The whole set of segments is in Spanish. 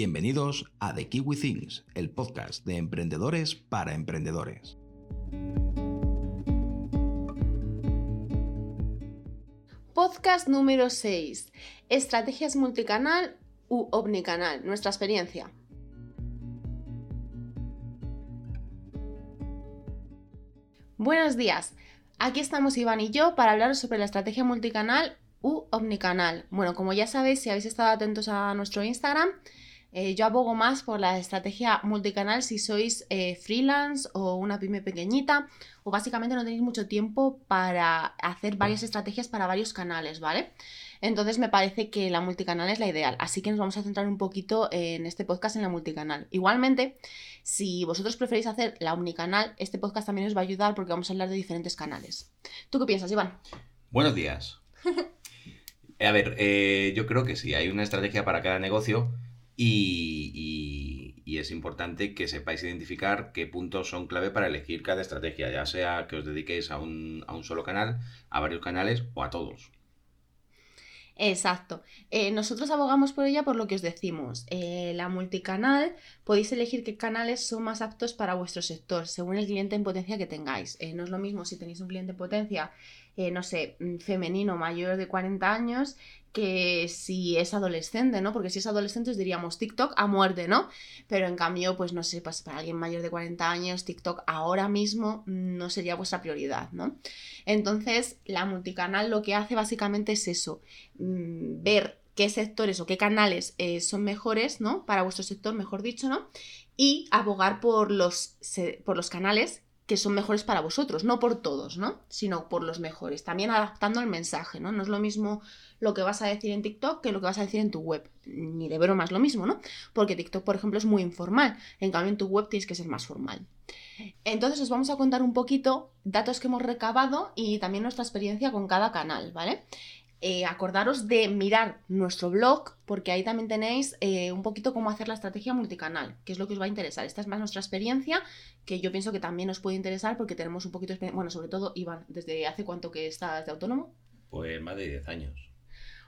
Bienvenidos a The Kiwi Things, el podcast de emprendedores para emprendedores. Podcast número 6. Estrategias multicanal u omnicanal. Nuestra experiencia. Buenos días. Aquí estamos Iván y yo para hablar sobre la estrategia multicanal u omnicanal. Bueno, como ya sabéis, si habéis estado atentos a nuestro Instagram, eh, yo abogo más por la estrategia multicanal si sois eh, freelance o una pyme pequeñita o básicamente no tenéis mucho tiempo para hacer varias estrategias para varios canales, ¿vale? Entonces me parece que la multicanal es la ideal, así que nos vamos a centrar un poquito en este podcast en la multicanal. Igualmente, si vosotros preferís hacer la omnicanal, este podcast también os va a ayudar porque vamos a hablar de diferentes canales. ¿Tú qué piensas, Iván? Buenos días. a ver, eh, yo creo que sí, hay una estrategia para cada negocio y, es importante que sepáis identificar qué puntos son clave para elegir cada estrategia, ya sea que os dediquéis a un, solo canal, a varios canales o a todos. Exacto. Eh, nosotros abogamos por ella por lo que os decimos. Eh, la multicanal podéis elegir qué canales son más aptos para vuestro sector, según el cliente en potencia que tengáis. Eh, no es lo mismo si tenéis un cliente en potencia, no sé, mm, femenino mayor de 40 años, que si es adolescente, ¿no? Porque si es adolescente os diríamos TikTok a muerte, ¿no? Pero en cambio, pues no sé, pues para alguien mayor de 40 años, TikTok ahora mismo no sería vuestra prioridad, ¿no? Entonces, la multicanal lo que hace básicamente es eso, mm, ver qué sectores o qué canales eh, son mejores, ¿no? Para vuestro sector, mejor dicho, ¿no? Y abogar por los, por los canales que son mejores para vosotros, no por todos, ¿no? Sino por los mejores, también adaptando el mensaje, ¿no? No es lo mismo lo que vas a decir en TikTok que lo que vas a decir en tu web, ni de broma es lo mismo, ¿no? Porque TikTok, por ejemplo, es muy informal, en cambio en tu web tienes que ser más formal. Entonces os vamos a contar un poquito datos que hemos recabado y también nuestra experiencia con cada canal, ¿vale? Eh, acordaros de mirar nuestro blog, porque ahí también tenéis eh, un poquito cómo hacer la estrategia multicanal, que es lo que os va a interesar. Esta es más nuestra experiencia, que yo pienso que también os puede interesar porque tenemos un poquito de bueno, sobre todo, Iván, ¿desde hace cuánto que estás de autónomo? Pues más de 10 años.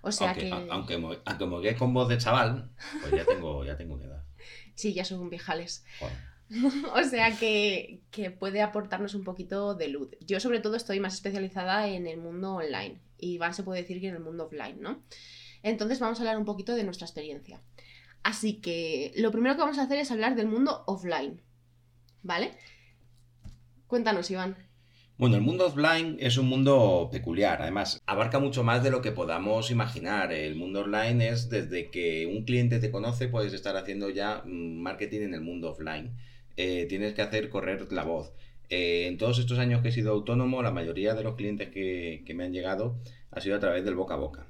O sea aunque, que... Aunque, aunque con voz de chaval, pues ya tengo, ya tengo una edad. Sí, ya son viejales. o sea que, que, puede aportarnos un poquito de luz. Yo sobre todo estoy más especializada en el mundo online y se puede decir que en el mundo offline, ¿no? Entonces vamos a hablar un poquito de nuestra experiencia. Así que lo primero que vamos a hacer es hablar del mundo offline, ¿vale? Cuéntanos, Iván. Bueno, el mundo offline es un mundo peculiar, además abarca mucho más de lo que podamos imaginar. El mundo online es desde que un cliente te conoce, puedes estar haciendo ya mm, marketing en el mundo offline. Eh, tienes que hacer correr la voz. Eh, en todos estos años que he sido autónomo, la mayoría de los clientes que, me han llegado ha sido a través del boca a boca.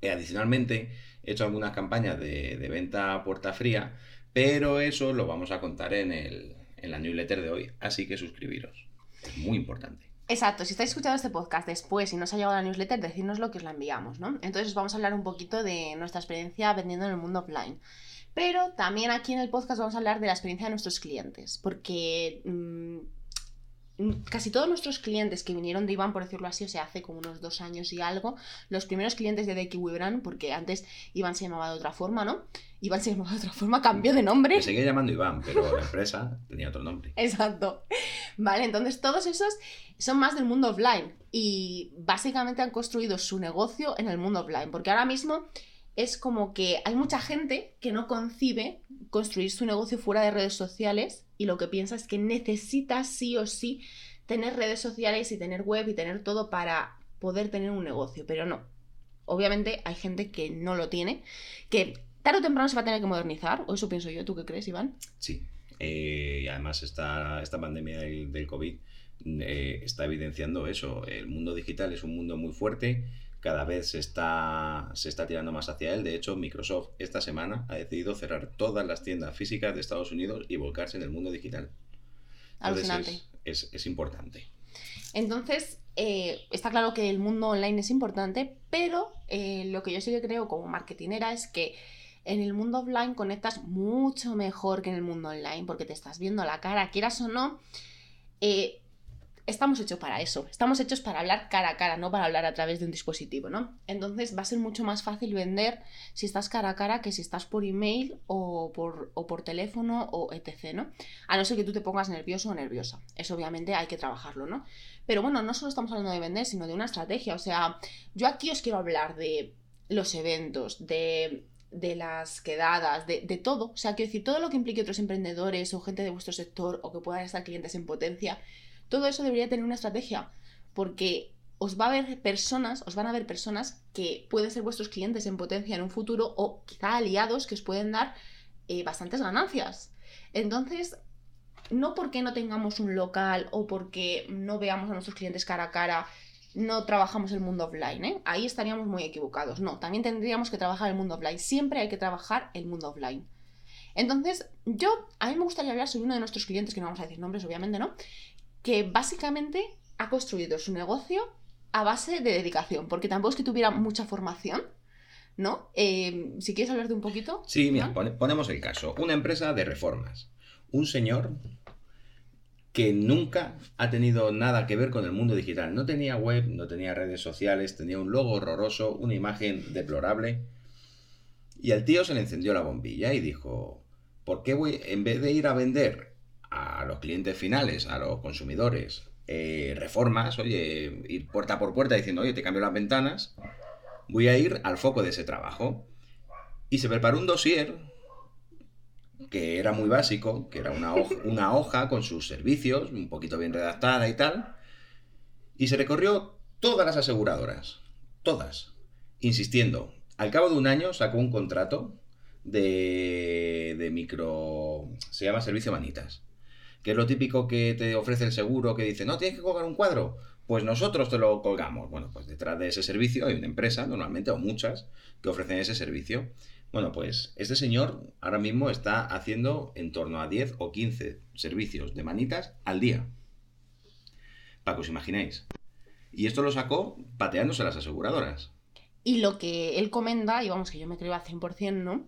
Eh, adicionalmente, he hecho algunas campañas de, venta a puerta fría, pero eso lo vamos a contar en, la newsletter de hoy, así que suscribiros. Es muy importante. Exacto, si estáis escuchando este podcast después y no os ha llegado la newsletter, decidnos lo que os la enviamos, ¿no? Entonces vamos a hablar un poquito de nuestra experiencia vendiendo en el mundo offline. Pero también aquí en el podcast vamos a hablar de la experiencia de nuestros clientes, porque mm, casi todos nuestros clientes que vinieron de Iván, por decirlo así, o sea, hace como unos dos años y algo, los primeros clientes de The Kiwi porque antes Iván se llamaba de otra forma, ¿no? Iván se llamaba de otra forma, cambió de nombre. Me seguía llamando Iván, pero la empresa tenía otro nombre. Exacto. Vale, entonces todos esos son más del mundo offline y básicamente han construido su negocio en el mundo offline, porque ahora mismo es como que hay mucha gente que no concibe construir su negocio fuera de redes sociales y lo que piensa es que necesita sí o sí tener redes sociales y tener web y tener todo para poder tener un negocio, pero no. Obviamente hay gente que no lo tiene, que tarde o temprano se va a tener que modernizar, o eso pienso yo, ¿tú qué crees, Iván? Sí, eh, y además esta, esta pandemia del, COVID eh, está evidenciando eso, el mundo digital es un mundo muy fuerte, cada vez se está, se está tirando más hacia él. De hecho, Microsoft esta semana ha decidido cerrar todas las tiendas físicas de Estados Unidos y volcarse en el mundo digital. Alucinante. Es, importante. Entonces, eh, está claro que el mundo online es importante, pero eh, lo que yo sí que creo como marketinera es que en el mundo offline conectas mucho mejor que en el mundo online, porque te estás viendo la cara, quieras o no. Eh, estamos hechos para eso. Estamos hechos para hablar cara a cara, no para hablar a través de un dispositivo, ¿no? Entonces va a ser mucho más fácil vender si estás cara a cara que si estás por email o por, o por teléfono o etc., ¿no? A no ser que tú te pongas nervioso o nerviosa. Eso obviamente hay que trabajarlo, ¿no? Pero bueno, no solo estamos hablando de vender, sino de una estrategia. O sea, yo aquí os quiero hablar de los eventos, de de las quedadas, de, de, todo. O sea, quiero decir, todo lo que implique otros emprendedores o gente de vuestro sector o que puedan estar clientes en potencia, todo eso debería tener una estrategia. Porque os va a ver personas, os van a ver personas que pueden ser vuestros clientes en potencia en un futuro o quizá aliados que os pueden dar eh, bastantes ganancias. Entonces, no porque no tengamos un local o porque no veamos a nuestros clientes cara a cara, no trabajamos el mundo offline, ¿eh? Ahí estaríamos muy equivocados. No, también tendríamos que trabajar el mundo offline. Siempre hay que trabajar el mundo offline. Entonces, yo, a mí me gustaría hablar sobre uno de nuestros clientes, que no vamos a decir nombres, obviamente, ¿no? Que básicamente ha construido su negocio a base de dedicación, porque tampoco es que tuviera mucha formación, ¿no? Eh, si quieres hablar de un poquito. Sí, mira, ponemos el caso. Una empresa de reformas. Un señor que nunca ha tenido nada que ver con el mundo digital. No tenía web, no tenía redes sociales, tenía un logo horroroso, una imagen deplorable. Y al tío se le encendió la bombilla y dijo, ¿por qué voy, en vez de ir a vender a los clientes finales, a los consumidores, eh, reformas, oye, ir puerta por puerta diciendo, oye, te cambio las ventanas, voy a ir al foco de ese trabajo? Y se preparó un dossier que era muy básico, que era una hoja, con sus servicios, un poquito bien redactada y tal, y se recorrió todas las aseguradoras, todas, insistiendo. Al cabo de un año sacó un contrato de, de micro... se llama servicio manitas, que es lo típico que te ofrece el seguro que dice, no, tienes que colgar un cuadro, pues nosotros te lo colgamos. Bueno, pues detrás de ese servicio hay una empresa, normalmente, o muchas, que ofrecen ese servicio. Bueno, pues este señor ahora mismo está haciendo en torno a 10 o 15 servicios de manitas al día. Para que os imaginéis. Y esto lo sacó pateándose las aseguradoras. Y lo que él comenta, y vamos que yo me creo al 100%, ¿no?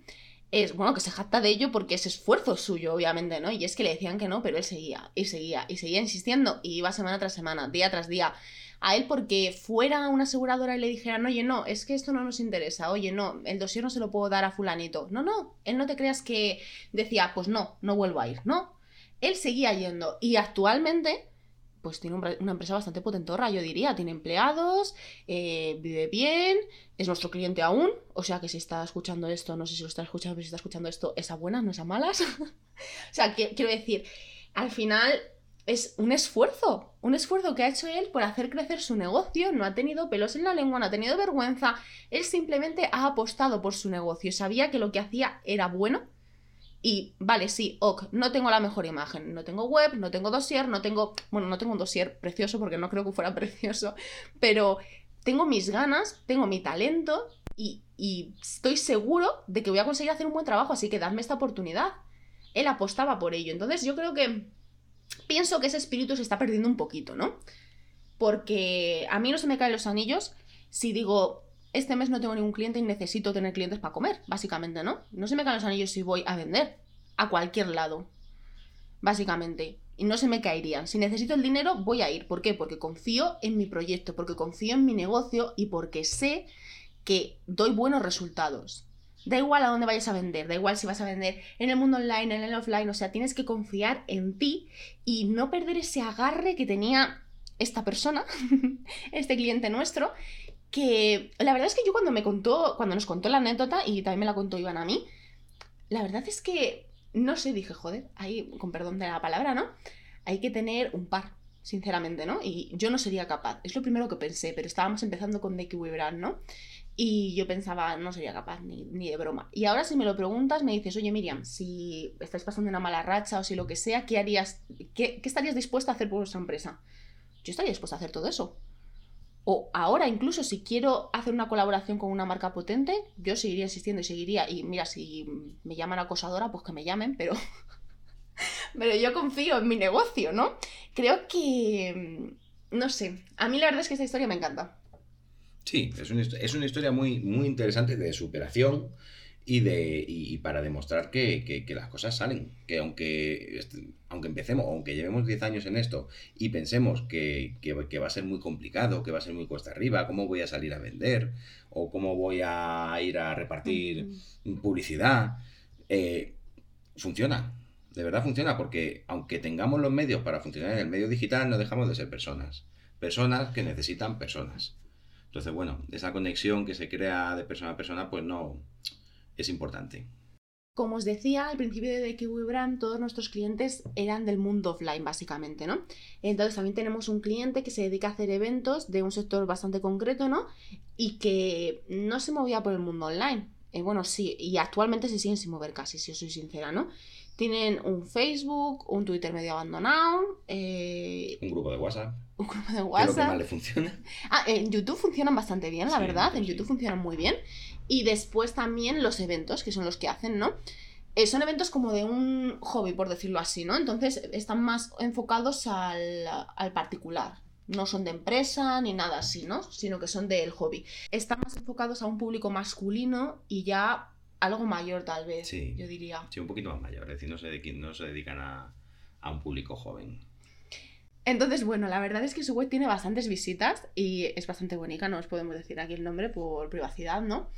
Es, bueno, que se jacta de ello porque es esfuerzo suyo, obviamente, ¿no? Y es que le decían que no, pero él seguía, y seguía, y seguía insistiendo, y iba semana tras semana, día tras día a él porque fuera una aseguradora y le dijeran, oye, no, es que esto no nos interesa, oye, no, el dossier no se lo puedo dar a fulanito. No, no, él no te creas que decía, pues no, no vuelvo a ir, no. Él seguía yendo y actualmente, pues tiene una empresa bastante potentorra, yo diría, tiene empleados, eh, vive bien, es nuestro cliente aún, o sea que si está escuchando esto, no sé si lo está escuchando, pero si está escuchando esto, es a buenas, no es a malas. o sea, quiero decir, al final es un esfuerzo, un esfuerzo que ha hecho él por hacer crecer su negocio, no ha tenido pelos en la lengua, no ha tenido vergüenza, él simplemente ha apostado por su negocio, sabía que lo que hacía era bueno y vale, sí, ok, no tengo la mejor imagen, no tengo web, no tengo dossier, no tengo, bueno, no tengo un dossier precioso porque no creo que fuera precioso, pero tengo mis ganas, tengo mi talento y, y estoy seguro de que voy a conseguir hacer un buen trabajo, así que dadme esta oportunidad. Él apostaba por ello, entonces yo creo que pienso que ese espíritu se está perdiendo un poquito, ¿no? Porque a mí no se me caen los anillos si digo, este mes no tengo ningún cliente y necesito tener clientes para comer, básicamente, ¿no? No se me caen los anillos si voy a vender a cualquier lado, básicamente. Y no se me caerían. Si necesito el dinero, voy a ir. ¿Por qué? Porque confío en mi proyecto, porque confío en mi negocio y porque sé que doy buenos resultados. Da igual a dónde vayas a vender, da igual si vas a vender en el mundo online, en el offline, o sea, tienes que confiar en ti y no perder ese agarre que tenía esta persona, este cliente nuestro, que la verdad es que yo cuando me contó, cuando nos contó la anécdota, y también me la contó Iván a mí, la verdad es que, no sé, dije, joder, ahí, con perdón de la palabra, ¿no? Hay que tener un par, sinceramente, ¿no? Y yo no sería capaz, es lo primero que pensé, pero estábamos empezando con Becky Webrand, ¿no? Y yo pensaba, no sería capaz ni, de broma. Y ahora si me lo preguntas, me dices, oye Miriam, si estáis pasando una mala racha o si lo que sea, ¿qué harías? ¿Qué, estarías dispuesta a hacer por vuestra empresa? Yo estaría dispuesta a hacer todo eso. O ahora incluso si quiero hacer una colaboración con una marca potente, yo seguiría insistiendo y seguiría. Y mira, si me llaman acosadora, pues que me llamen, pero... pero yo confío en mi negocio, ¿no? Creo que... No sé, a mí la verdad es que esta historia me encanta. Sí, es una, historia muy, muy interesante de superación y, de, y, para demostrar que, que, las cosas salen. Que aunque, aunque empecemos, aunque llevemos 10 años en esto y pensemos que, que, va a ser muy complicado, que va a ser muy cuesta arriba, cómo voy a salir a vender o cómo voy a ir a repartir publicidad, eh, funciona. De verdad funciona porque aunque tengamos los medios para funcionar en el medio digital, no dejamos de ser personas. Personas que necesitan personas. Entonces, bueno, esa conexión que se crea de persona a persona, pues no, es importante. Como os decía, al principio de Kiwi Brand, todos nuestros clientes eran del mundo offline, básicamente, ¿no? Entonces también tenemos un cliente que se dedica a hacer eventos de un sector bastante concreto, ¿no? Y que no se movía por el mundo online. Eh, bueno, sí, y actualmente se siguen sin mover casi, si os soy sincera, ¿no? Tienen un Facebook, un Twitter medio abandonado. Eh, un grupo de WhatsApp. Un grupo de WhatsApp. Que le funciona. Ah, en YouTube funcionan bastante bien, la verdad. En YouTube funcionan muy bien. Y después también los eventos, que son los que hacen, ¿no? Eh, son eventos como de un hobby, por decirlo así, ¿no? Entonces están más enfocados al, al particular. No son de empresa ni nada así, ¿no? Sino que son del hobby. Están más enfocados a un público masculino y ya algo mayor tal vez, sí, yo diría. Sí, un poquito más mayor, es decir, no se, no se dedican a, a un público joven. Entonces, bueno, la verdad es que su web tiene bastantes visitas y es bastante bonita, no os podemos decir aquí el nombre por privacidad, ¿no?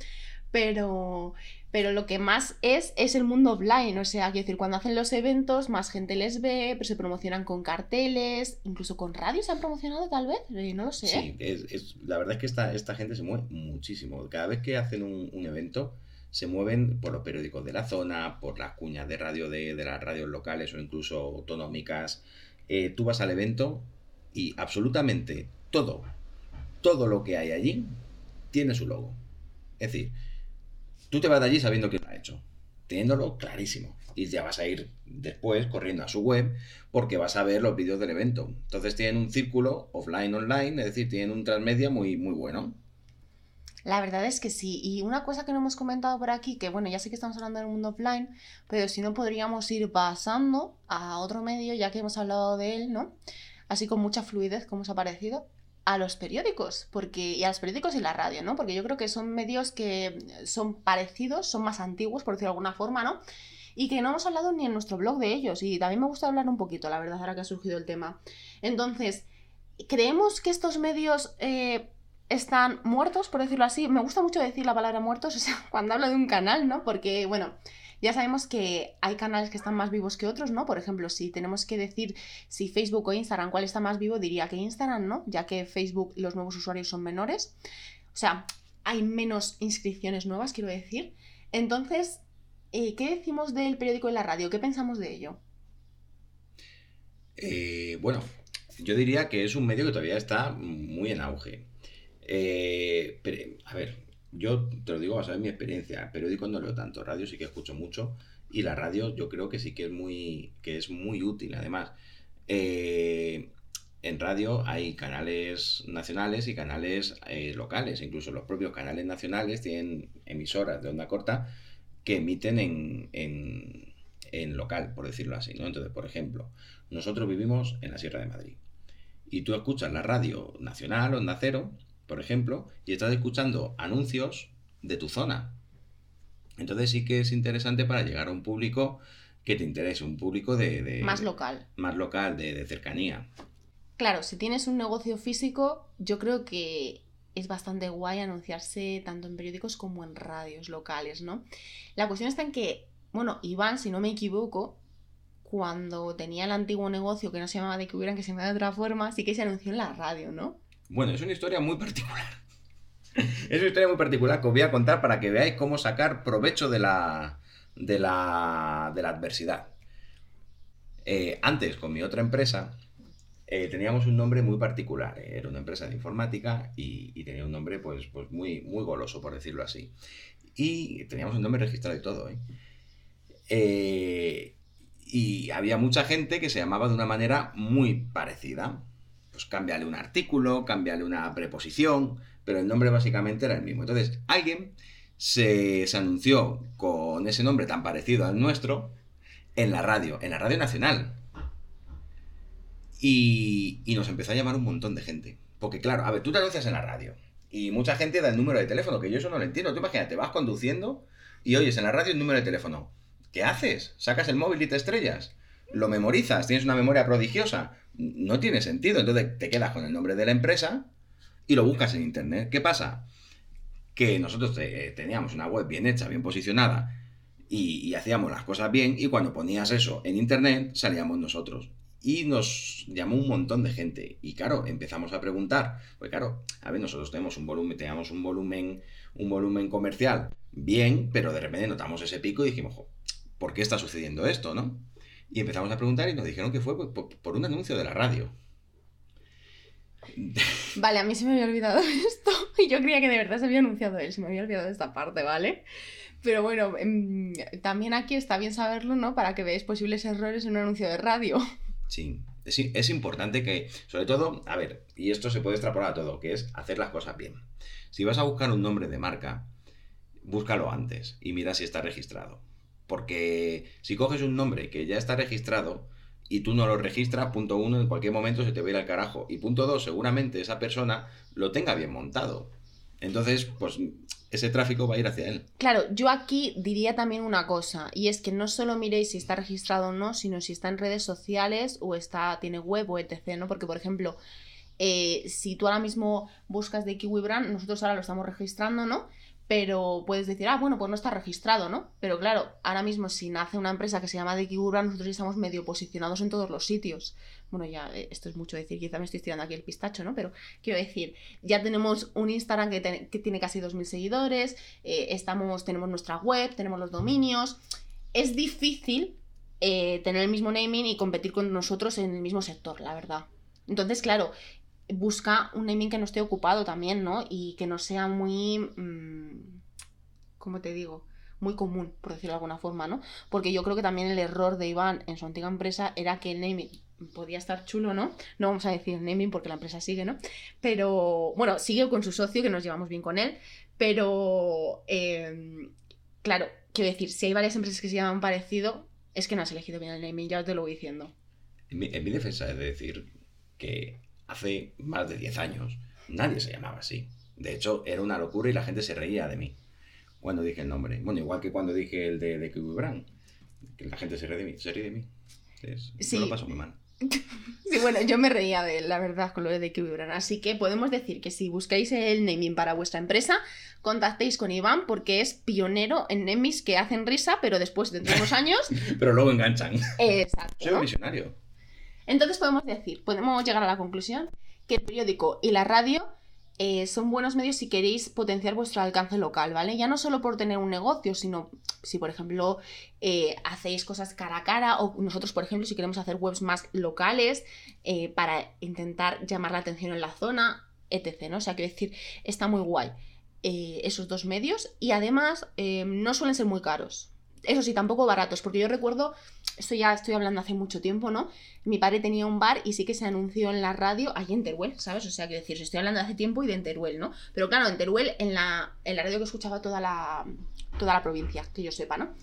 Pero, pero lo que más es es el mundo offline, o sea, quiero decir, cuando hacen los eventos, más gente les ve, pero se promocionan con carteles, incluso con radio se han promocionado tal vez, eh, no lo sé. Sí, es, la verdad es que esta, esta gente se mueve muchísimo. Cada vez que hacen un, evento, se mueven por los periódicos de la zona, por las cuñas de radio de, las radios locales o incluso autonómicas, eh, tú vas al evento y absolutamente todo, todo lo que hay allí tiene su logo. Es decir, tú te vas de allí sabiendo que lo ha hecho, teniéndolo clarísimo. Y ya vas a ir después corriendo a su web porque vas a ver los vídeos del evento. Entonces tienen un círculo offline, online, es decir, tienen un transmedia muy, muy bueno. La verdad es que sí. Y una cosa que no hemos comentado por aquí, que bueno, ya sé que estamos hablando del mundo offline, pero si no podríamos ir pasando a otro medio, ya que hemos hablado de él, ¿no? Así con mucha fluidez, como os ha parecido, a los periódicos, porque, y a los periódicos y la radio, ¿no? Porque yo creo que son medios que son parecidos, son más antiguos, por decirlo de alguna forma, ¿no? Y que no hemos hablado ni en nuestro blog de ellos. Y también me gusta hablar un poquito, la verdad, ahora que ha surgido el tema. Entonces, ¿creemos que estos medios eh, están muertos, por decirlo así. Me gusta mucho decir la palabra muertos, cuando hablo de un canal, ¿no? Porque, bueno, ya sabemos que hay canales que están más vivos que otros, ¿no? Por ejemplo, si tenemos que decir si Facebook o Instagram cuál está más vivo, diría que Instagram, ¿no? Ya que Facebook los nuevos usuarios son menores. O sea, hay menos inscripciones nuevas, quiero decir. Entonces, eh, ¿qué decimos del periódico y la radio? ¿Qué pensamos de ello? Eh, bueno, yo diría que es un medio que todavía está muy en auge. Eh, a ver, yo te lo digo basado en mi experiencia. Periódico no leo tanto, radio sí que escucho mucho. Y la radio yo creo que sí que es muy, que es muy útil. Además, eh, en radio hay canales nacionales y canales eh, locales. Incluso los propios canales nacionales tienen emisoras de onda corta que emiten en, en, en local, por decirlo así. ¿no? Entonces, por ejemplo, nosotros vivimos en la Sierra de Madrid. Y tú escuchas la radio nacional, Onda Cero, por ejemplo, y estás escuchando anuncios de tu zona. Entonces sí que es interesante para llegar a un público que te interese, un público de... más local. Más local, de, cercanía. Claro, si tienes un negocio físico, yo creo que es bastante guay anunciarse tanto en periódicos como en radios locales, ¿no? La cuestión está en que, bueno, Iván, si no me equivoco, cuando tenía el antiguo negocio que no se llamaba de que hubieran que se llamaba de otra forma, sí que se anunció en la radio, ¿no? Bueno, es una historia muy particular. es una historia muy particular que os voy a contar para que veáis cómo sacar provecho de la, de la, de la adversidad. Eh, antes, con mi otra empresa, eh, teníamos un nombre muy particular. Era una empresa de informática y, tenía un nombre pues, pues muy, muy goloso, por decirlo así. Y teníamos un nombre registrado y todo. ¿eh? y había mucha gente que se llamaba de una manera muy parecida pues cámbiale un artículo, cámbiale una preposición, pero el nombre básicamente era el mismo. Entonces, alguien se, anunció con ese nombre tan parecido al nuestro en la radio, en la radio nacional. Y, nos empezó a llamar un montón de gente. Porque claro, a ver, tú te anuncias en la radio y mucha gente da el número de teléfono, que yo eso no lo entiendo. Tú imagínate, vas conduciendo y oyes en la radio el número de teléfono. ¿Qué haces? ¿Sacas el móvil y te estrellas? ¿Lo memorizas? ¿Tienes una memoria prodigiosa? No tiene sentido. Entonces te quedas con el nombre de la empresa y lo buscas en internet. ¿Qué pasa? Que nosotros eh, teníamos una web bien hecha, bien posicionada y, y hacíamos las cosas bien y cuando ponías eso en internet salíamos nosotros. Y nos llamó un montón de gente. Y claro, empezamos a preguntar. Pues claro, a ver, nosotros tenemos un volumen, teníamos un volumen, un volumen comercial bien, pero de repente notamos ese pico y dijimos, "Jo, ¿por qué está sucediendo esto, no? Y empezamos a preguntar y nos dijeron que fue por, un anuncio de la radio. Vale, a mí se me había olvidado esto. Y yo creía que de verdad se había anunciado él. Se me había olvidado esta parte, ¿vale? Pero bueno, em, también aquí está bien saberlo, ¿no? Para que veáis posibles errores en un anuncio de radio. Sí, es, es importante que, sobre todo, a ver, y esto se puede extrapolar a todo, que es hacer las cosas bien. Si vas a buscar un nombre de marca, búscalo antes y mira si está registrado. Porque si coges un nombre que ya está registrado y tú no lo registras, punto uno, en cualquier momento se te va a ir al carajo. Y punto dos, seguramente esa persona lo tenga bien montado. Entonces, pues ese tráfico va a ir hacia él. Claro, yo aquí diría también una cosa, y es que no solo miréis si está registrado o no, sino si está en redes sociales o está, tiene web o etc, ¿no? Porque, por ejemplo, eh, si tú ahora mismo buscas de Kiwi Brand, nosotros ahora lo estamos registrando, ¿no? Pero puedes decir, ah, bueno, pues no está registrado, ¿no? Pero claro, ahora mismo si nace una empresa que se llama de Kiwi Brand, nosotros estamos medio posicionados en todos los sitios. Bueno, ya, eh, esto es mucho decir, quizá me estoy tirando aquí el pistacho, ¿no? Pero quiero decir, ya tenemos un Instagram que, que tiene casi 2.000 seguidores, eh, estamos, tenemos nuestra web, tenemos los dominios. Es difícil eh, tener el mismo naming y competir con nosotros en el mismo sector, la verdad. Entonces, claro, busca un naming que no esté ocupado también, ¿no? Y que no sea muy... mm, ¿Cómo te digo? Muy común, por decirlo de alguna forma, ¿no? Porque yo creo que también el error de Iván en su antigua empresa era que el naming podía estar chulo, ¿no? No vamos a decir naming porque la empresa sigue, ¿no? Pero, bueno, sigue con su socio, que nos llevamos bien con él, pero, eh, claro, quiero decir, si hay varias empresas que se llaman parecido, es que no has elegido bien el naming, ya te lo voy diciendo. En mi, en mi defensa es de decir que hace más de 10 años nadie se llamaba así. De hecho, era una locura y la gente se reía de mí cuando dije el nombre. Bueno, igual que cuando dije el de, de Kiwi Brand, que la gente se ríe de mí. Se ríe de mí. Es- Sí. Lo paso muy mal. Sí, bueno, yo me reía de la verdad, con lo de Kiwi Brand. Así que podemos decir que si buscáis el naming para vuestra empresa, contactéis con Iván porque es pionero en namings que hacen risa, pero después, de unos años, Pero luego enganchan. exacto. Soy visionario. Entonces podemos decir, podemos llegar a la conclusión que el periódico y la radio eh, son buenos medios si queréis potenciar vuestro alcance local, ¿vale? Ya no solo por tener un negocio, sino si, por ejemplo, eh, hacéis cosas cara a cara o nosotros, por ejemplo, si queremos hacer webs más locales eh, para intentar llamar la atención en la zona, etc. ¿no? O sea, quiero decir, está muy guay esos dos medios y además no suelen ser muy caros. Eso sí, tampoco baratos, porque yo recuerdo, esto ya estoy hablando hace mucho tiempo, ¿no? Mi padre tenía un bar y sí que se anunció en la radio, ahí en Teruel, ¿sabes? O sea, quiero decir, estoy hablando de hace tiempo y de en Teruel, ¿no? Pero claro, en Teruel, en la, en la radio que escuchaba toda la, toda la provincia, que yo sepa, ¿no?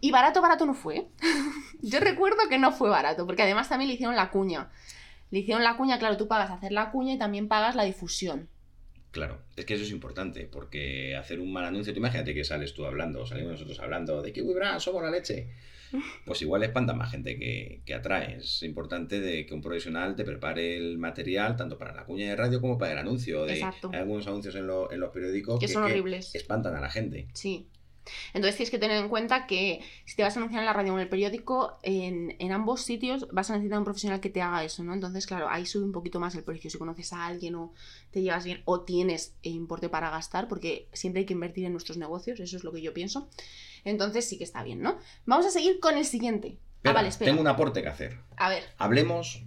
Y barato, barato no fue. yo recuerdo que no fue barato, porque además también le hicieron la cuña. Le hicieron la cuña, claro, tú pagas hacer la cuña y también pagas la difusión. Claro, es que eso es importante, porque hacer un mal anuncio, tú imagínate que sales tú hablando, salimos nosotros hablando de Kiwi Brand, somos la leche. Pues igual espanta más gente que, que atrae. Es importante de que un profesional te prepare el material tanto para la cuña de radio como para el anuncio. De, Exacto. Hay algunos anuncios en, lo- en los periódicos Que son horribles. espantan a la gente. Sí. Entonces tienes que tener en cuenta que si te vas a anunciar en la radio o en el periódico, en, en ambos sitios vas a necesitar un profesional que te haga eso, ¿no? Entonces, claro, ahí sube un poquito más el precio. Si conoces a alguien o te llevas bien o tienes importe para gastar, porque siempre hay que invertir en nuestros negocios, eso es lo que yo pienso. Entonces sí que está bien, ¿no? Vamos a seguir con el siguiente. ah, vale, espera. Tengo un aporte que hacer. A ver. Hablemos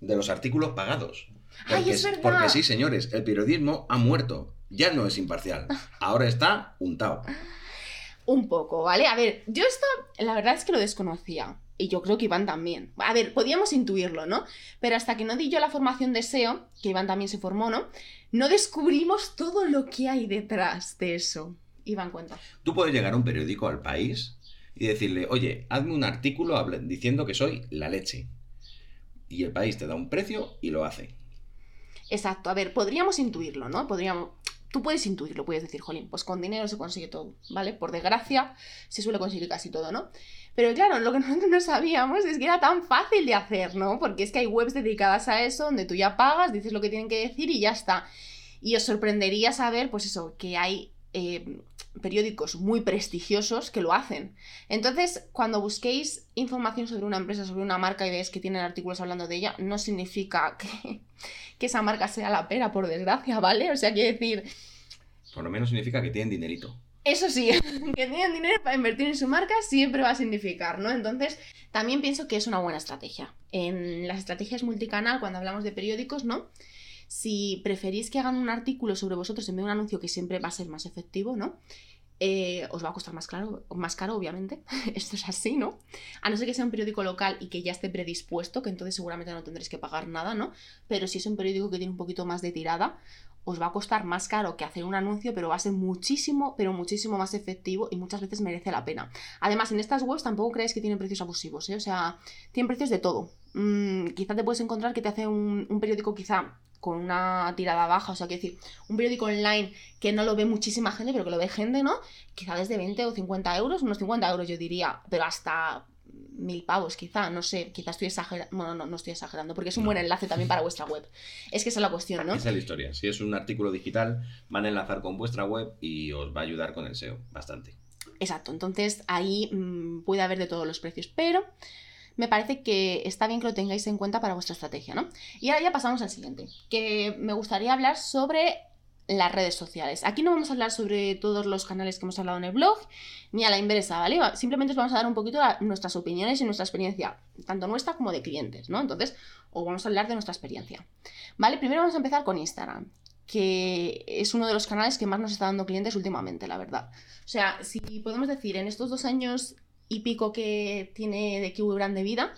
de los artículos pagados. ¡Ay, Porque, es verdad! porque sí, señores, el periodismo ha muerto. Ya no es imparcial. Ahora está untado. Un poco, ¿vale? A ver, yo esto, la verdad es que lo desconocía. Y yo creo que Iván también. A ver, podíamos intuirlo, ¿no? Pero hasta que no di yo la formación de SEO, que Iván también se formó, ¿no? No descubrimos todo lo que hay detrás de eso. Iván, cuenta. Tú puedes llegar a un periódico al país y decirle, oye, hazme un artículo diciendo que soy la leche. Y el país te da un precio y lo hace. Exacto, a ver, podríamos intuirlo, ¿no? Podríamos... tú puedes intuirlo, puedes decir, jolín, pues con dinero se consigue todo, ¿vale? Por desgracia, se suele conseguir casi todo, ¿no? Pero claro, lo que nosotros no sabíamos es que era tan fácil de hacer, ¿no? Porque es que hay webs dedicadas a eso, donde tú ya pagas, dices lo que tienen que decir y ya está. Y os sorprendería saber, pues eso, que hay eh, periódicos muy prestigiosos que lo hacen. Entonces, cuando busquéis información sobre una empresa, sobre una marca y veis que tienen artículos hablando de ella, no significa que, que esa marca sea la pera, por desgracia, ¿vale? O sea, quiere decir... Por lo menos significa que tienen dinerito. Eso sí, que tienen dinero para invertir en su marca siempre va a significar, ¿no? Entonces, también pienso que es una buena estrategia. En las estrategias multicanal, cuando hablamos de periódicos, ¿no? Si preferís que hagan un artículo sobre vosotros en vez de un anuncio que siempre va a ser más efectivo, ¿no? Eh, os va a costar más, claro, más caro, obviamente. Esto es así, ¿no? A no ser que sea un periódico local y que ya esté predispuesto, que entonces seguramente no tendréis que pagar nada, ¿no? Pero si es un periódico que tiene un poquito más de tirada, os va a costar más caro que hacer un anuncio, pero va a ser muchísimo, pero muchísimo más efectivo y muchas veces merece la pena. Además, en estas webs tampoco creáis que tienen precios abusivos, ¿eh? O sea, tienen precios de todo. Mm, quizá te puedes encontrar que te hace un, un periódico quizá con una tirada baja, o sea, que decir, un periódico online que no lo ve muchísima gente, pero que lo ve gente, ¿no? Quizá desde 20 o 50 euros, unos 50 euros yo diría, pero hasta mil pavos quizá, no sé, quizá estoy exagerando, bueno, no, no estoy exagerando, porque es un buen enlace también para vuestra web. Es que esa es la cuestión, ¿no? Esa es la historia. Si es un artículo digital, van a enlazar con vuestra web y os va a ayudar con el SEO bastante. Exacto, entonces ahí mmm, puede haber de todos los precios, pero me parece que está bien que lo tengáis en cuenta para vuestra estrategia, ¿no? Y ahora ya pasamos al siguiente, que me gustaría hablar sobre las redes sociales. Aquí no vamos a hablar sobre todos los canales que hemos hablado en el blog, ni a la inversa, ¿vale? Simplemente os vamos a dar un poquito nuestras opiniones y nuestra experiencia, tanto nuestra como de clientes, ¿no? Entonces, os vamos a hablar de nuestra experiencia. ¿Vale? Primero vamos a empezar con Instagram, que es uno de los canales que más nos está dando clientes últimamente, la verdad. O sea, si podemos decir, en estos dos años y pico que tiene de Kiwi Brand de vida,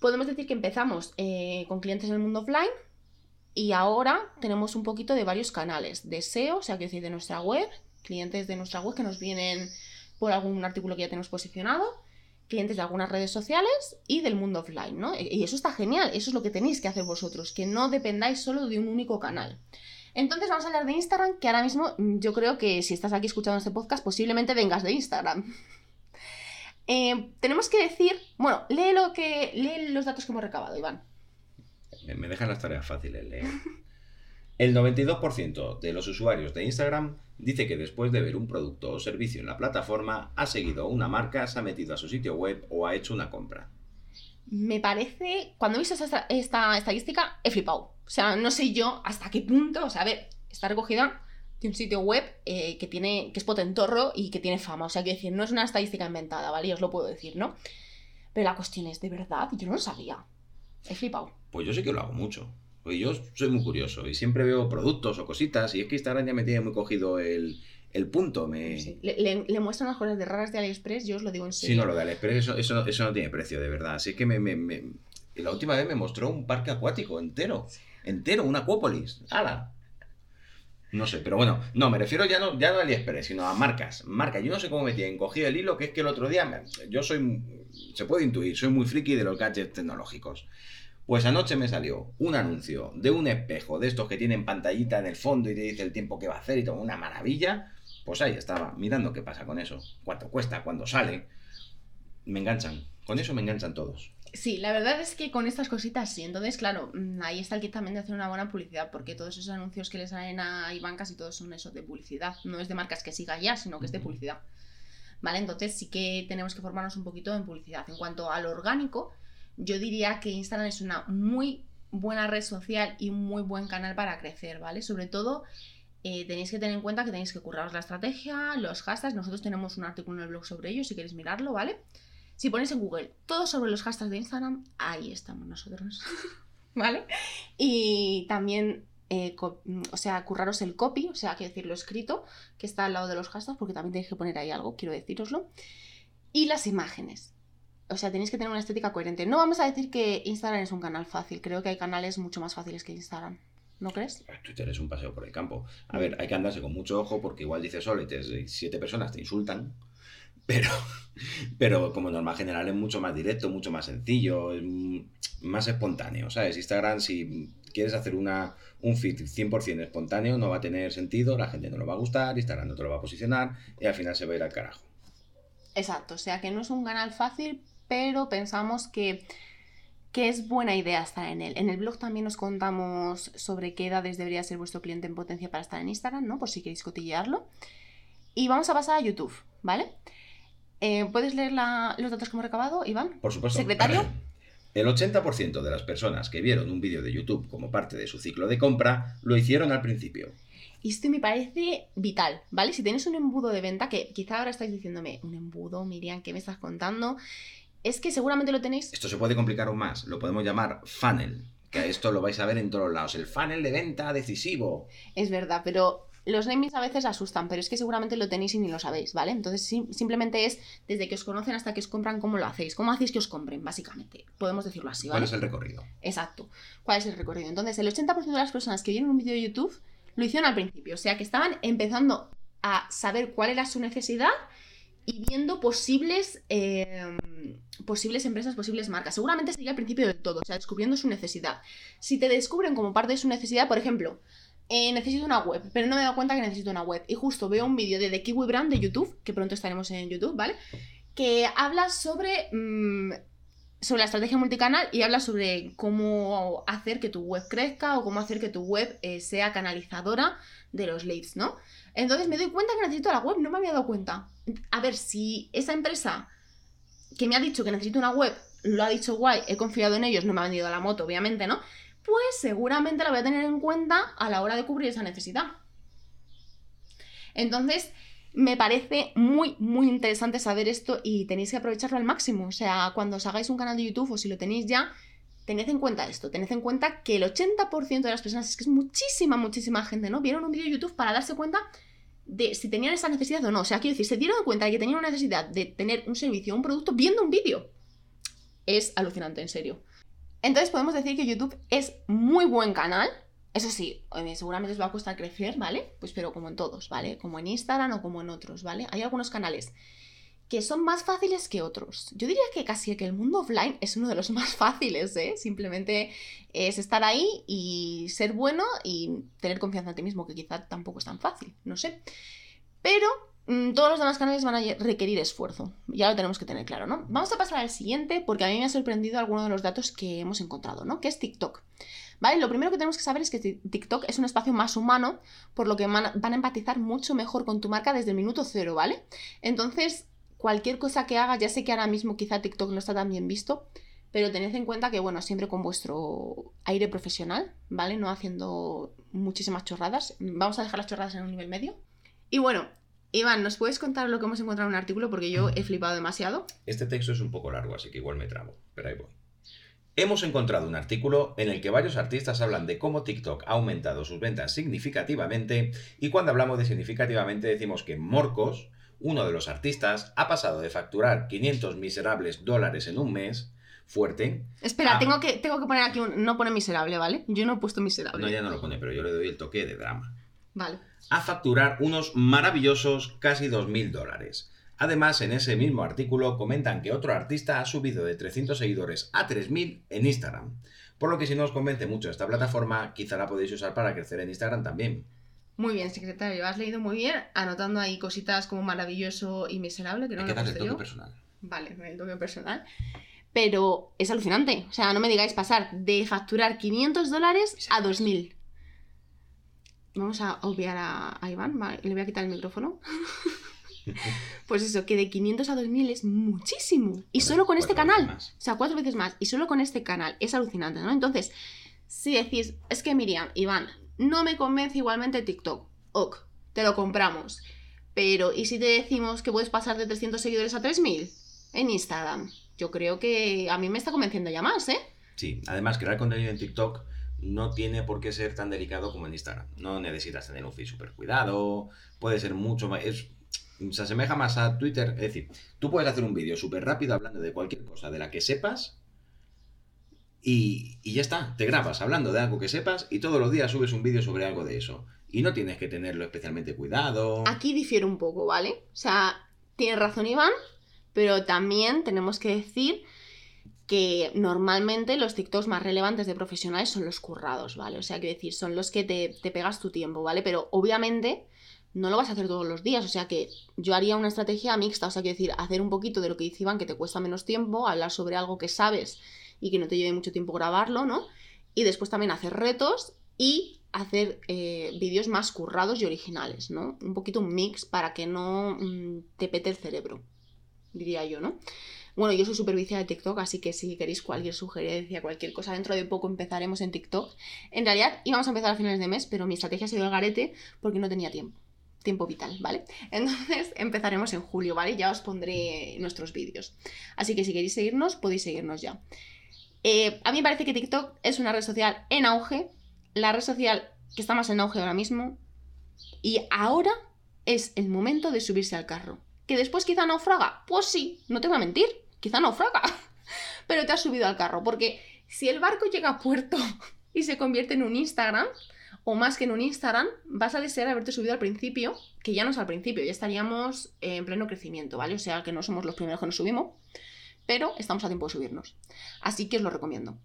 podemos decir que empezamos eh, con clientes en el mundo offline y ahora tenemos un poquito de varios canales de SEO, o sea, que decir, de nuestra web, clientes de nuestra web que nos vienen por algún artículo que ya tenemos posicionado, clientes de algunas redes sociales y del mundo offline, ¿no? Y eso está genial, eso es lo que tenéis que hacer vosotros, que no dependáis solo de un único canal. Entonces vamos a hablar de Instagram, que ahora mismo mm, yo creo que si estás aquí escuchando este podcast, posiblemente vengas de Instagram. Eh, tenemos que decir, bueno, lee lo que lee los datos que hemos recabado, Iván. Me, me dejan las tareas fáciles leer. El 92% de los usuarios de Instagram dice que después de ver un producto o servicio en la plataforma ha seguido una marca, se ha metido a su sitio web o ha hecho una compra. Me parece, cuando he visto esta, esta estadística, he flipado. O sea, no sé yo hasta qué punto, o sea, a ver, está recogida de un sitio web eh, que tiene que es potentorro y que tiene fama. O sea, que decir, no es una estadística inventada, ¿vale? os lo puedo decir, ¿no? Pero la cuestión es, ¿de verdad? Yo no lo sabía. He flipado. Pues yo sé que lo hago mucho. Pues yo soy muy curioso y siempre veo productos o cositas y es que Instagram ya me tiene muy cogido el, el punto. Me... Sí. Le, le, le, muestran las cosas de raras de AliExpress, yo os lo digo en serio. Sí, no, lo de AliExpress, eso, eso, eso no tiene precio, de verdad. Así que me, me, me, la última vez me mostró un parque acuático entero. Entero, una acuópolis. ¡Hala! No sé, pero bueno, no, me refiero ya no, ya no a AliExpress, sino a marcas. Marcas, yo no sé cómo me tienen cogido el hilo, que es que el otro día, yo soy, se puede intuir, soy muy friki de los gadgets tecnológicos. Pues anoche me salió un anuncio de un espejo, de estos que tienen pantallita en el fondo y te dice el tiempo que va a hacer y todo, una maravilla. Pues ahí estaba, mirando qué pasa con eso, cuánto cuesta, cuándo sale. Me enganchan, con eso me enganchan todos. Sí, la verdad es que con estas cositas sí. Entonces, claro, mm, ahí está el kit también de hacer una buena publicidad, porque todos esos anuncios que le salen a Iván casi todos son eso de publicidad. No es de marcas que siga ya, sino que es de publicidad. ¿Vale? Entonces sí que tenemos que formarnos un poquito en publicidad. En cuanto al orgánico, yo diría que Instagram es una muy buena red social y un muy buen canal para crecer, ¿vale? Sobre todo eh, tenéis que tener en cuenta que tenéis que curraros la estrategia, los hashtags. Nosotros tenemos un artículo en el blog sobre ello, si queréis mirarlo, ¿vale? Si ponéis en Google todo sobre los hashtags de Instagram, ahí estamos nosotros. ¿Vale? Y también, eh, o sea, curraros el copy, o sea, quiero decir, lo escrito, que está al lado de los hashtags, porque también tenéis que poner ahí algo, quiero deciroslo. Y las imágenes. O sea, tenéis que tener una estética coherente. No vamos a decir que Instagram es un canal fácil. Creo que hay canales mucho más fáciles que Instagram. ¿No crees? Twitter es un paseo por el campo. A ver, hay que andarse con mucho ojo porque igual dices solo y siete personas te insultan pero, pero como norma general es mucho más directo, mucho más sencillo, es más espontáneo, ¿sabes? Instagram, si quieres hacer una, un feed 100% espontáneo, no va a tener sentido, la gente no lo va a gustar, Instagram no te lo va a posicionar y al final se va a ir al carajo. Exacto, o sea que no es un canal fácil, pero pensamos que, que es buena idea estar en él. En el blog también os contamos sobre qué edades debería ser vuestro cliente en potencia para estar en Instagram, ¿no? Por si queréis cotillearlo. Y vamos a pasar a YouTube, ¿vale? Eh, ¿Puedes leer la- los datos que hemos recabado, Iván? Por supuesto. ¿Secretario? El 80% de las personas que vieron un vídeo de YouTube como parte de su ciclo de compra lo hicieron al principio. Y esto me parece vital, ¿vale? Si tenéis un embudo de venta, que quizá ahora estáis diciéndome, un embudo, Miriam, ¿qué me estás contando? Es que seguramente lo tenéis. Esto se puede complicar aún más, lo podemos llamar funnel, que esto lo vais a ver en todos lados, el funnel de venta decisivo. Es verdad, pero los namings a veces asustan, pero es que seguramente lo tenéis y ni lo sabéis, ¿vale? Entonces sim- simplemente es desde que os conocen hasta que os compran, ¿cómo lo hacéis? ¿Cómo hacéis que os compren, básicamente? Podemos decirlo así, ¿Cuál ¿vale? es el recorrido? Exacto. ¿Cuál es el recorrido? Entonces, el 80% de las personas que vieron un vídeo de YouTube lo hicieron al principio, o sea que estaban empezando a saber cuál era su necesidad y viendo posibles, eh, posibles empresas, posibles marcas. Seguramente sería al principio del todo, o sea, descubriendo su necesidad. Si te descubren como parte de su necesidad, por ejemplo, eh, necesito una web, pero no me he dado cuenta que necesito una web. Y justo veo un vídeo de The Kiwi Brand de YouTube, que pronto estaremos en YouTube, ¿vale? Que habla sobre, mm, sobre la estrategia multicanal y habla sobre cómo hacer que tu web crezca o cómo hacer que tu web eh, sea canalizadora de los leads, ¿no? Entonces me doy cuenta que necesito la web, no me había dado cuenta. A ver, si esa empresa que me ha dicho que necesito una web lo ha dicho guay, he confiado en ellos, no me ha vendido la moto, obviamente, ¿no? Pues seguramente la voy a tener en cuenta a la hora de cubrir esa necesidad. Entonces, me parece muy, muy interesante saber esto y tenéis que aprovecharlo al máximo. O sea, cuando os hagáis un canal de YouTube o si lo tenéis ya, tened en cuenta esto. Tened en cuenta que el 80% de las personas, es que es muchísima, muchísima gente, ¿no? Vieron un vídeo de YouTube para darse cuenta de si tenían esa necesidad o no. O sea, quiero decir, se dieron cuenta de que tenían una necesidad de tener un servicio o un producto viendo un vídeo. Es alucinante, en serio. Entonces podemos decir que YouTube es muy buen canal. Eso sí, eh, seguramente os va a costar crecer, ¿vale? Pues pero como en todos, ¿vale? Como en Instagram o como en otros, ¿vale? Hay algunos canales que son más fáciles que otros. Yo diría que casi que el mundo offline es uno de los más fáciles, ¿eh? Simplemente es estar ahí y ser bueno y tener confianza en ti mismo, que quizá tampoco es tan fácil, no sé. Pero todos los demás canales van a requerir esfuerzo. Ya lo tenemos que tener claro, ¿no? Vamos a pasar al siguiente porque a mí me ha sorprendido alguno de los datos que hemos encontrado, ¿no? Que es TikTok. ¿Vale? Lo primero que tenemos que saber es que Ti- TikTok es un espacio más humano, por lo que van a empatizar mucho mejor con tu marca desde el minuto cero, ¿vale? Entonces, cualquier cosa que hagas, ya sé que ahora mismo quizá TikTok no está tan bien visto, pero tened en cuenta que, bueno, siempre con vuestro aire profesional, ¿vale? No haciendo muchísimas chorradas. Vamos a dejar las chorradas en un nivel medio. Y bueno, Iván, ¿nos puedes contar lo que hemos encontrado en un artículo? Porque yo he flipado demasiado. Este texto es un poco largo, así que igual me trabo, pero ahí voy. Hemos encontrado un artículo en el que varios artistas hablan de cómo TikTok ha aumentado sus ventas significativamente y cuando hablamos de significativamente decimos que Morcos, uno de los artistas, ha pasado de facturar 500 miserables dólares en un mes, fuerte, Espera, tengo, que, tengo que poner aquí un... No pone miserable, ¿vale? Yo no he puesto miserable. no ya no lo pone, pero yo le doy el toque de drama, Vale. a facturar unos maravillosos casi 2.000 dólares. Además, en ese mismo artículo comentan que otro artista ha subido de 300 seguidores a 3.000 en Instagram. Por lo que si no os convence mucho esta plataforma, quizá la podéis usar para crecer en Instagram también. Muy bien, secretario, has leído muy bien, anotando ahí cositas como maravilloso y miserable, que no Hay lo que darle puesto toque yo. personal. Vale, el toque personal. Pero es alucinante. O sea, no me digáis pasar de facturar 500 dólares a 2000. Vamos a obviar a, a Iván, vale, le voy a quitar el micrófono. pues eso, que de 500 a 2000 es muchísimo. Y solo con este canal. más. O sea, cuatro veces más. Y solo con este canal. Es alucinante, ¿no? Entonces, si decís, es que Miriam, Iván, no me convence igualmente TikTok. Ok, te lo compramos. Pero, ¿y si te decimos que puedes pasar de 300 seguidores a 3000 en Instagram? Yo creo que a mí me está convenciendo ya más, ¿eh? Sí, además crear contenido en TikTok no tiene por qué ser tan delicado como en Instagram. No necesitas tener un feed súper cuidado, puede ser mucho más... es- se asemeja más a Twitter. Es decir, tú puedes hacer un vídeo súper rápido hablando de cualquier cosa de la que sepas y, y ya está. Te grabas hablando de algo que sepas y todos los días subes un vídeo sobre algo de eso. Y no tienes que tenerlo especialmente cuidado. Aquí difiere un poco, ¿vale? O sea, tiene razón Iván, pero también tenemos que decir que normalmente los TikToks más relevantes de profesionales son los currados, ¿vale? O sea, quiero decir, son los que te, pegas tu tiempo, ¿vale? Pero obviamente no lo vas a hacer todos los días, o sea que yo haría una estrategia mixta, o sea, quiero decir, hacer un poquito de lo que dice Iván, que te cuesta menos tiempo, hablar sobre algo que sabes y que no te lleve mucho tiempo grabarlo, ¿no? Y después también hacer retos y hacer eh, vídeos más currados y originales, ¿no? Un poquito un mix para que no mm, te pete el cerebro, diría yo, ¿no? Bueno, yo soy supervisia de TikTok, así que si queréis cualquier sugerencia, cualquier cosa, dentro de poco empezaremos en TikTok. En realidad íbamos a empezar a finales de mes, pero mi estrategia ha sido el garete porque no tenía tiempo. Tiempo vital, ¿vale? Entonces empezaremos en julio, ¿vale? Ya os pondré nuestros vídeos. Así que si queréis seguirnos, podéis seguirnos ya. Eh, a mí me parece que TikTok es una red social en auge, la red social que está más en auge ahora mismo, y ahora es el momento de subirse al carro. ¿Que después quizá naufraga? Pues sí, no te voy a mentir, quizá naufraga, pero te has subido al carro, porque si el barco llega a puerto y se convierte en un Instagram, o más que en un Instagram, vas a desear haberte subido al principio, que ya no es al principio, ya estaríamos en pleno crecimiento, ¿vale? O sea que no somos los primeros que nos subimos, pero estamos a tiempo de subirnos. Así que os lo recomiendo.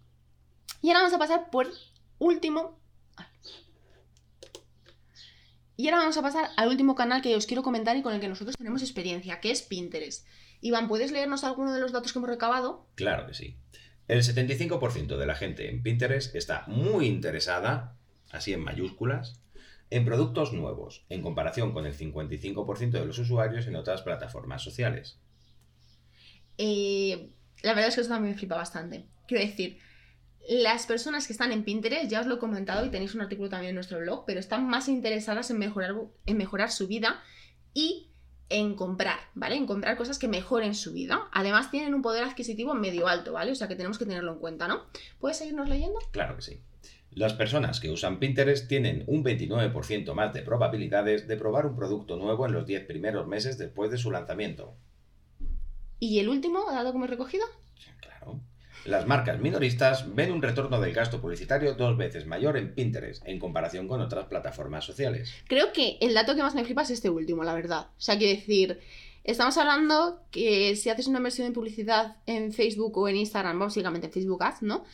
Y ahora vamos a pasar por último. Y ahora vamos a pasar al último canal que os quiero comentar y con el que nosotros tenemos experiencia, que es Pinterest. Iván, ¿puedes leernos alguno de los datos que hemos recabado? Claro que sí. El 75% de la gente en Pinterest está muy interesada, así en mayúsculas, en productos nuevos, en comparación con el 55% de los usuarios en otras plataformas sociales. Eh, la verdad es que eso también me flipa bastante. Quiero decir, las personas que están en Pinterest, ya os lo he comentado y tenéis un artículo también en nuestro blog, pero están más interesadas en mejorar, en mejorar su vida y en comprar, ¿vale? En comprar cosas que mejoren su vida. Además, tienen un poder adquisitivo medio alto, ¿vale? O sea que tenemos que tenerlo en cuenta, ¿no? ¿Puedes seguirnos leyendo? Claro que sí. Las personas que usan Pinterest tienen un 29% más de probabilidades de probar un producto nuevo en los 10 primeros meses después de su lanzamiento. ¿Y el último que hemos recogido? Claro. Las marcas minoristas ven un retorno del gasto publicitario dos veces mayor en Pinterest en comparación con otras plataformas sociales. Creo que el dato que más me flipa es este último, la verdad. O sea, quiero decir, estamos hablando que si haces una inversión en publicidad en Facebook o en Instagram, básicamente en Facebook Ads, ¿no?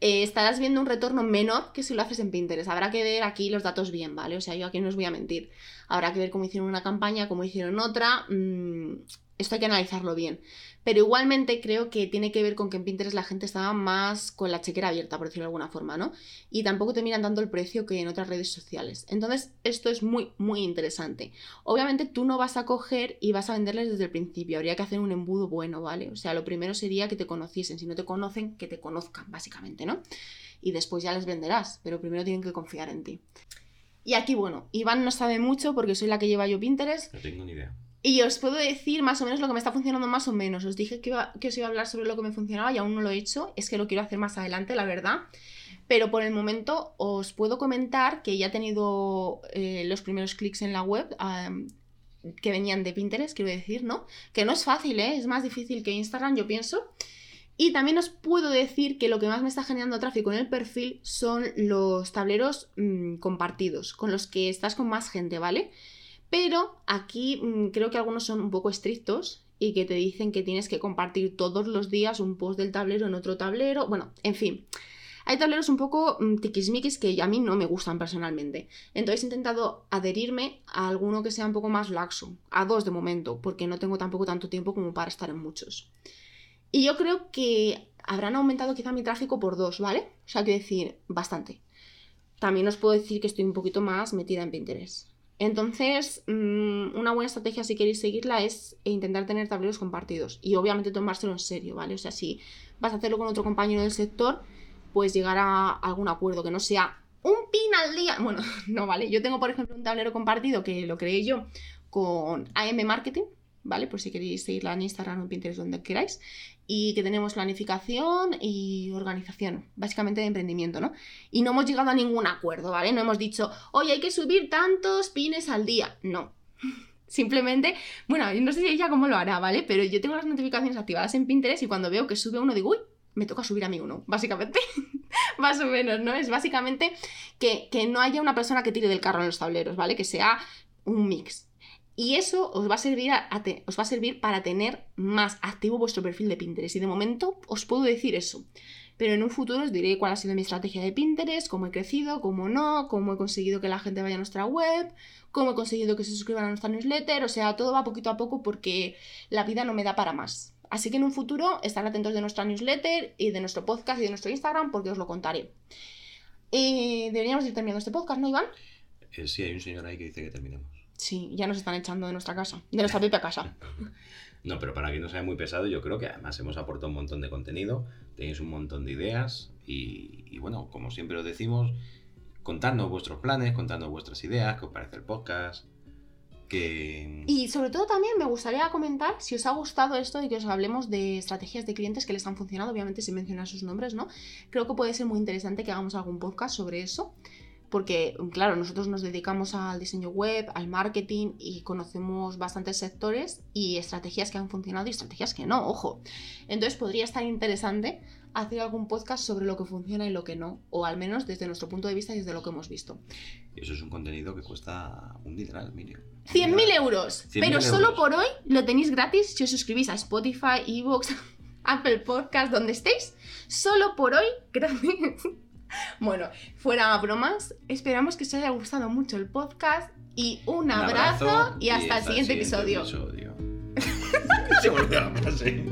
Eh, estarás viendo un retorno menor que si lo haces en Pinterest. Habrá que ver aquí los datos bien, ¿vale? O sea, yo aquí no os voy a mentir. Habrá que ver cómo hicieron una campaña, cómo hicieron otra. Mm, esto hay que analizarlo bien. Pero igualmente creo que tiene que ver con que en Pinterest la gente estaba más con la chequera abierta, por decirlo de alguna forma, ¿no? Y tampoco te miran tanto el precio que en otras redes sociales. Entonces, esto es muy, muy interesante. Obviamente tú no vas a coger y vas a venderles desde el principio. Habría que hacer un embudo bueno, ¿vale? O sea, lo primero sería que te conociesen. Si no te conocen, que te conozcan, básicamente, ¿no? Y después ya les venderás, pero primero tienen que confiar en ti. Y aquí, bueno, Iván no sabe mucho porque soy la que lleva yo Pinterest. No tengo ni idea. Y os puedo decir más o menos lo que me está funcionando más o menos. Os dije que, que os iba a hablar sobre lo que me funcionaba y aún no lo he hecho. Es que lo quiero hacer más adelante, la verdad. Pero por el momento os puedo comentar que ya he tenido eh, los primeros clics en la web que venían de Pinterest, quiero decir, ¿no? Que no es fácil, ¿eh? Es más difícil que Instagram, yo pienso. Y también os puedo decir que lo que más me está generando tráfico en el perfil son los tableros mm, compartidos, con los que estás con más gente, ¿vale? Pero aquí mm, creo que algunos son un poco estrictos y que te dicen que tienes que compartir todos los días un post del tablero en otro tablero. Bueno, en fin. Hay tableros un poco mm, tiquismiquis que a mí no me gustan personalmente. Entonces he intentado adherirme a alguno que sea un poco más laxo. A dos de momento, porque no tengo tampoco tanto tiempo como para estar en muchos. Y yo creo que habrán aumentado quizá mi tráfico por dos, ¿vale? O sea, quiero decir, bastante. También os puedo decir que estoy un poquito más metida en Pinterest. Entonces, mm, una buena estrategia si queréis seguirla es intentar tener tableros compartidos y obviamente tomárselo en serio, ¿vale? O sea, si vas a hacerlo con otro compañero del sector, pues llegar a algún acuerdo que no sea un pin al día. Bueno, no, ¿vale? Yo tengo, por ejemplo, un tablero compartido que lo creé yo con AM Marketing, ¿vale? Por si queréis seguirla en Instagram o Pinterest, donde queráis y que tenemos planificación y organización, básicamente de emprendimiento, ¿no? Y no hemos llegado a ningún acuerdo, ¿vale? No hemos dicho, oye, hay que subir tantos pines al día. No. Simplemente, bueno, no sé si ella cómo lo hará, ¿vale? Pero yo tengo las notificaciones activadas en Pinterest y cuando veo que sube uno digo, uy, me toca subir a mí uno, básicamente. Más o menos, ¿no? Es básicamente que, que no haya una persona que tire del carro en los tableros, ¿vale? Que sea un mix. Y eso os va a servir, a- te- os va a servir para tener más activo vuestro perfil de Pinterest. Y de momento os puedo decir eso. Pero en un futuro os diré cuál ha sido mi estrategia de Pinterest, cómo he crecido, cómo no, cómo he conseguido que la gente vaya a nuestra web, cómo he conseguido que se suscriban a nuestra newsletter. O sea, todo va poquito a poco porque la vida no me da para más. Así que en un futuro estar atentos de nuestra newsletter y de nuestro podcast y de nuestro Instagram porque os lo contaré. Eh, deberíamos ir terminando este podcast, ¿no, Iván? Eh, sí, hay un señor ahí que dice que terminemos. Sí, ya nos están echando de nuestra casa, de nuestra propia casa. No, pero para que no sea muy pesado, yo creo que además hemos aportado un montón de contenido, tenéis un montón de ideas y, y bueno, como siempre os decimos, contadnos vuestros planes, contadnos vuestras ideas, qué os parece el podcast, que... Y sobre todo también me gustaría comentar si os ha gustado esto y que os hablemos de estrategias de clientes que les han funcionado, obviamente sin mencionar sus nombres, ¿no? Creo que puede ser muy interesante que hagamos algún podcast sobre eso. Porque, claro, nosotros nos dedicamos al diseño web, al marketing y conocemos bastantes sectores y estrategias que han funcionado y estrategias que no, ojo. Entonces podría estar interesante hacer algún podcast sobre lo que funciona y lo que no, o al menos desde nuestro punto de vista y desde lo que hemos visto. Eso es un contenido que cuesta un dineral, Miriam. 100.000 euros. 100.000 pero solo euros. por hoy lo tenéis gratis si os suscribís a Spotify, Evox, Apple Podcast, donde estéis. Solo por hoy, gratis. Bueno, fuera bromas, esperamos que os haya gustado mucho el podcast y un, Un abrazo, y hasta el siguiente, episodio. episodio. Se volvió la frase.